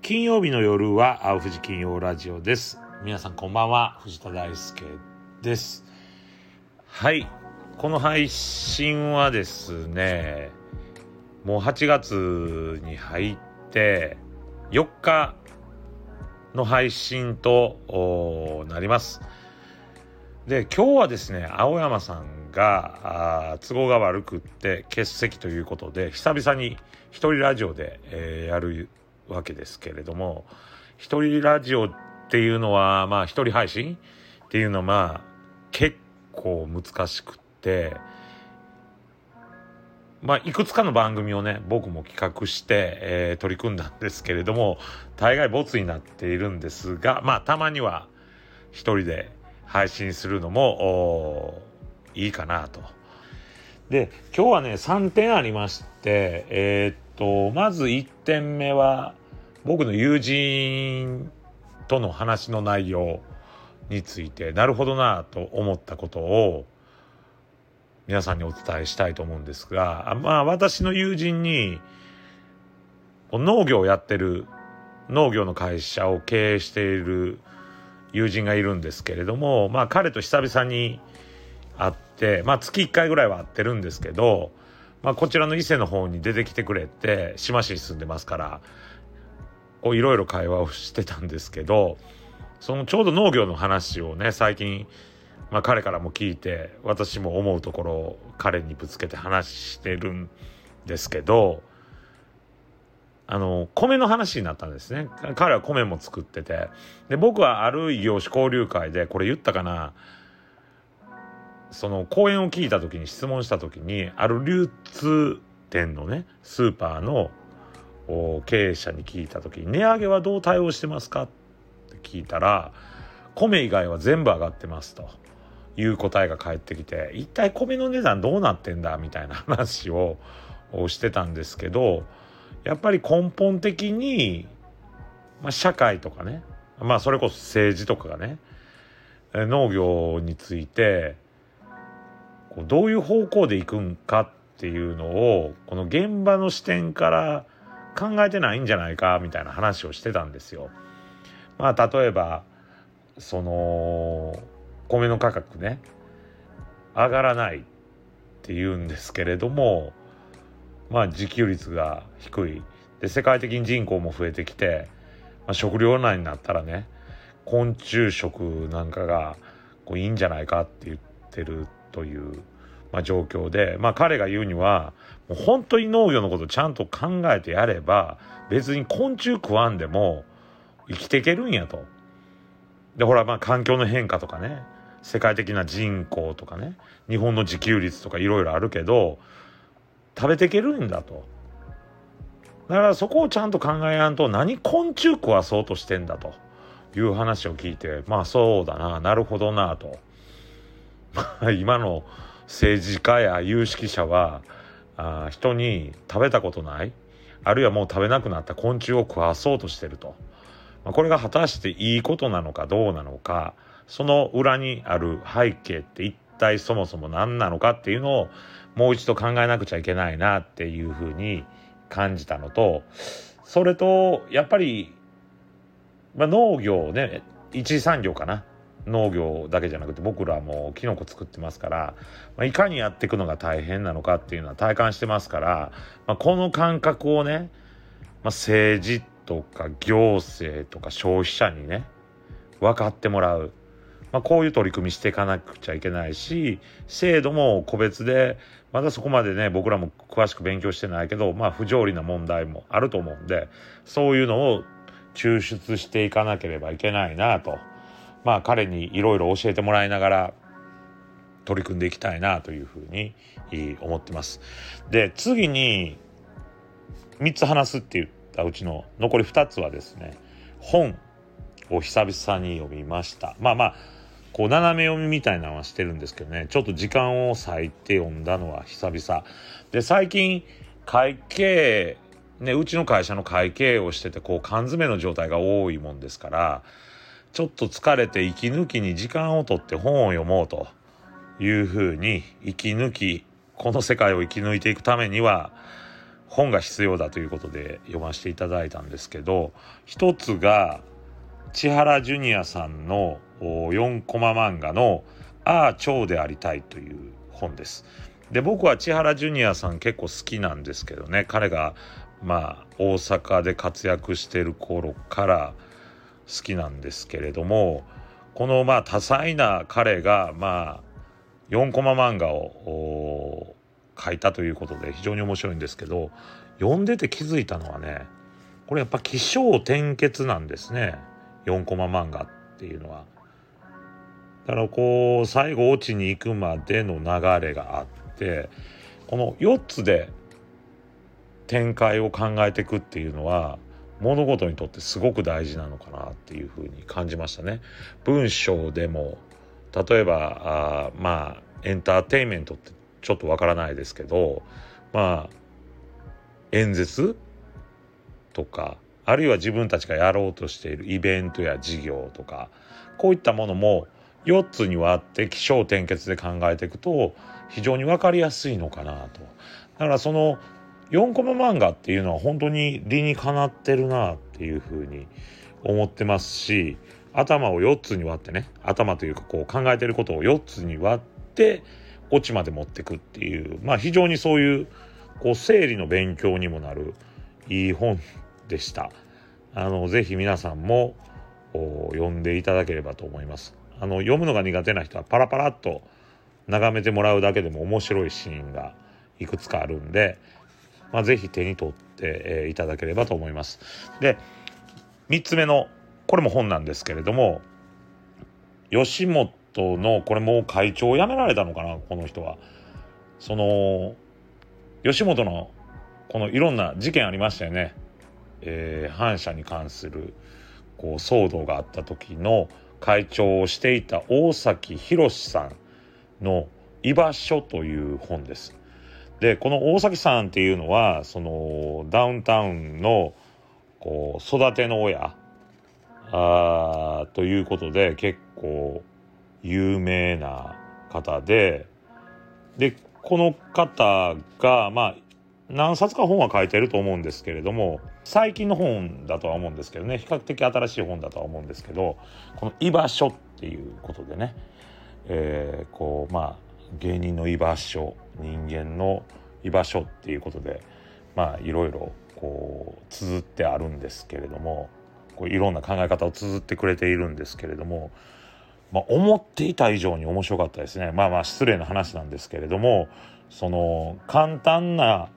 金曜日の夜は青富士金曜ラジオです。皆さんこんばんは。藤田大輔です。はい。この配信はですねもう8月に入って4日の配信となります。で今日はですね青山さんが都合が悪くって欠席ということで久々に一人ラジオで、えー、やるわけですけれども一人ラジオっていうのはまあ一人配信っていうのはまあ結構難しくってまあいくつかの番組をね僕も企画して、えー、取り組んだんですけれども大概ボツになっているんですがまあたまには一人で配信するのもいいかなと。で今日はね3点ありましてえー、っとまず1点目は僕の友人との話の内容についてなるほどなと思ったことを皆さんにお伝えしたいと思うんですがまあ私の友人に農業をやってる農業の会社を経営している友人がいるんですけれどもまあ彼と久々に会ってまあ月1回ぐらいは会ってるんですけど、まあ、こちらの伊勢の方に出てきてくれて志摩市に住んでますからこういろいろ会話をしてたんですけどそのちょうど農業の話をね最近、まあ、彼からも聞いて私も思うところを彼にぶつけて話してるんですけどあの米の話になったんですね。彼は米も作ってて。で僕はある異業種交流会でこれ言ったかな。その講演を聞いた時に質問した時にある流通店のねスーパーの経営者に聞いた時に値上げはどう対応してますか？って聞いたら米以外は全部上がってますと。いう答えが返ってきて一体米の値段どうなってんだ？みたいな話をしてたんですけどやっぱり根本的に、まあ、社会とかねまあそれこそ政治とかがね農業についてどういう方向でいくんかっていうのをこの現場の視点から考えてないんじゃないかみたいな話をしてたんですよ。まあ例えばその米の価格ね上がらないっていうんですけれどもまあ自給率が低いで世界的に人口も増えてきて、まあ、食糧難になったらね昆虫食なんかがこういいんじゃないかって言ってるというまあ、状況で、まあ、彼が言うにはもう本当に農業のことちゃんと考えてやれば別に昆虫食わんでも生きていけるんやと。でほらまあ環境の変化とかね世界的な人口とかね日本の自給率とかいろいろあるけど食べていけるんだと。だからそこをちゃんと考えやんと何昆虫食わそうとしてんだという話を聞いてまあそうだななるほどなと。今の政治家や有識者はあ人に食べたことないあるいはもう食べなくなった昆虫を食わそうとしてると、まあ、これが果たしていいことなのかどうなのかその裏にある背景って一体そもそも何なのかっていうのをもう一度考えなくちゃいけないなっていうふうに感じたのとそれとやっぱり、まあ、農業ね一次産業かな。農業だけじゃなくて僕らもキノコ作ってますから、まあ、いかにやっていくのが大変なのかっていうのは体感してますから、まあ、この感覚をね、まあ、政治とか行政とか消費者にね分かってもらう、まあ、こういう取り組みしていかなくちゃいけないし制度も個別でまだそこまでね僕らも詳しく勉強してないけどまあ不条理な問題もあると思うんでそういうのを抽出していかなければいけないなと。まあ彼にいろいろ教えてもらいながら取り組んでいきたいなというふうに思ってます。で次に3つ話すって言ったうちの残り2つはですね本を久々に読みました。まあまあこう斜め読みみたいなのはしてるんですけどねちょっと時間を割いて読んだのは久々で最近会計ねうちの会社の会計をしててこう缶詰の状態が多いもんですからちょっと疲れて息抜きに時間をとって本を読もうというふうに息抜きこの世界を生き抜いていくためには本が必要だということで読ませていただいたんですけど一つが千原ジュニアさんの4コマ漫画の「ああ蝶でありたい」という本です。で僕は千原ジュニアさん結構好きなんですけどね彼がまあ大阪で活躍してる頃から好きなんですけれどもこのまあ多彩な彼がまあ4コマ漫画を書いたということで非常に面白いんですけど読んでて気づいたのはねこれやっぱ起承転結なんですね4コマ漫画っていうのは。だからこう最後オチに行くまでの流れがあってこの4つで展開を考えていくっていうのは物事にとってすごく大事なのかなっていうふうに感じましたね。文章でも例えばあまあエンターテインメントってちょっとわからないですけどまあ演説とかあるいは自分たちがやろうとしているイベントや事業とかこういったものも4つに割って起承転結で考えていくと非常に分かりやすいのかなと。だからその4コマ漫画っていうのは本当に理にかなってるなっていうふうに思ってますし頭を4つに割ってね頭というかこう考えてることを4つに割ってオチまで持ってくっていうまあ非常にそういうこう整理の勉強にもなるいい本でした。あのぜひ皆さんも読んでいただければと思います。あの読むのが苦手な人はパラパラっと眺めてもらうだけでも面白いシーンがいくつかあるんで、まあ、ぜひ手に取って、え、いただければと思います。で3つ目のこれも本なんですけれども吉本のこれもう会長を辞められたのかなこの人は。その吉本のこのいろんな事件ありましたよね。えー、反社に関するこう騒動があった時の会長をしていた大崎宏さんの「居場所」という本です。でこの大崎さんっていうのはそのダウンタウンのこう育ての親あということで結構有名な方ででこの方がまあ何冊か本は書いてると思うんですけれども最近の本だとは思うんですけどね比較的新しい本だとは思うんですけどこの「居場所」っていうことでね、えー、こうまあ芸人の居場所人間の居場所っていうことでまあいろいろこう綴ってあるんですけれどもこういろんな考え方を綴ってくれているんですけれども、まあ、思っていた以上に面白かったですね。まあまあ失礼な話なんですけれどもその簡単な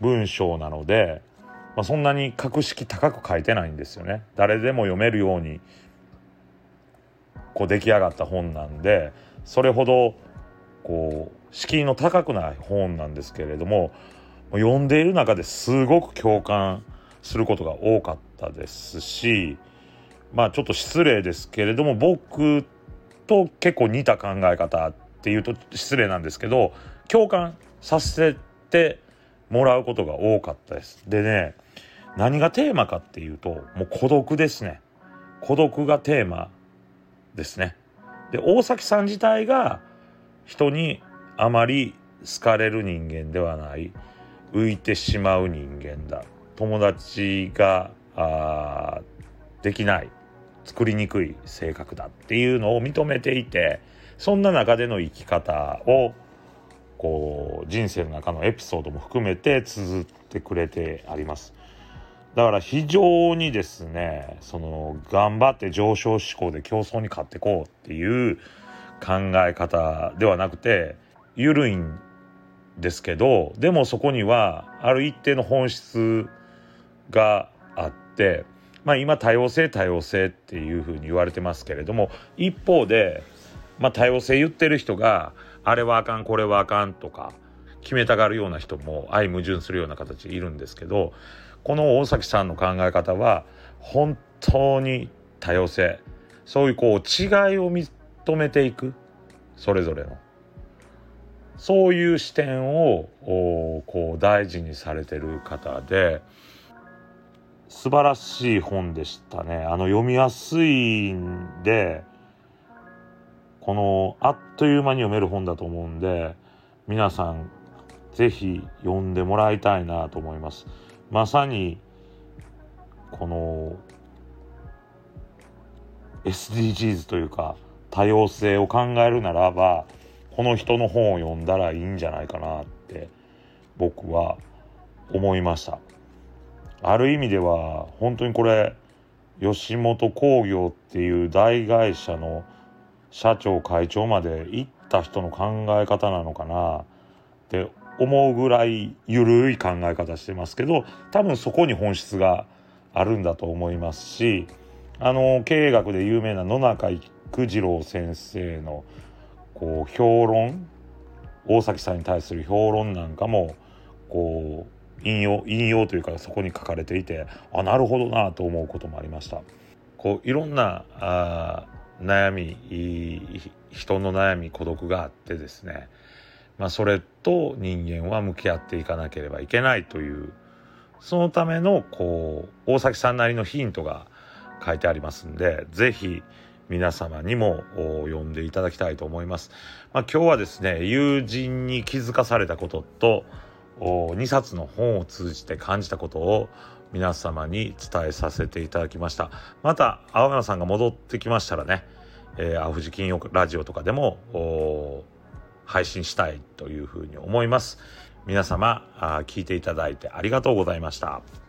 文章なので、まあ、そんなに格式高く書いてないんですよね。誰でも読めるようにこう出来上がった本なんでそれほどこう敷居の高くない本なんですけれども読んでいる中ですごく共感することが多かったですしまあちょっと失礼ですけれども僕と結構似た考え方っていうと失礼なんですけど共感させてもらうことが多かったです。でね何がテーマかっていうともう孤独ですね孤独がテーマですね。で大崎さん自体が人にあまり好かれる人間ではない。浮いてしまう人間だ。友達ができない。作りにくい性格だ。っていうのを認めていてそんな中での生き方をこう人生の中のエピソードも含めて綴ってくれてあります。だから非常にですねその頑張って上昇志向で競争に勝ってこうっていう考え方ではなくて緩いんですけどでもそこにはある一定の本質があってまあ今多様性多様性っていうふうに言われてますけれども一方で、まあ、多様性言ってる人があれはあかんこれはあかんとか決めたがるような人も相矛盾するような形いるんですけどこの大崎さんの考え方は本当に多様性。そういうこう違いを認めていくそれぞれのそういう視点をこう大事にされてる方で素晴らしい本でしたね。あの読みやすいんでこのあっという間に読める本だと思うんで皆さんぜひ読んでもらいたいなと思います。まさにこの SDGs というか多様性を考えるならばこの人の本を読んだらいいんじゃないかなって僕は思いました。ある意味では本当にこれ吉本興業っていう大会社の社長会長まで行った人の考え方なのかなって思うぐらい緩い考え方してますけど多分そこに本質があるんだと思いますしあの経営学で有名な野中育次郎先生のこう評論大崎さんに対する評論なんかもこう引用引用というかそこに書かれていてあなるほどなと思うこともありました。こういろんなあ悩み人の悩み孤独があってですね、まあ、それと人間は向き合っていかなければいけないというそのためのこう大崎さんなりのヒントが書いてありますんで是非皆様にも読んでいただきたいと思います。まあ、今日はですね友人に気づかされたことと2冊の本を通じて感じたことを皆様に伝えさせていただきましたまた青山さんが戻ってきましたらね、えー、アフジ金曜ラジオとかでも配信したいというふうに思います皆様聞いていただいてありがとうございました。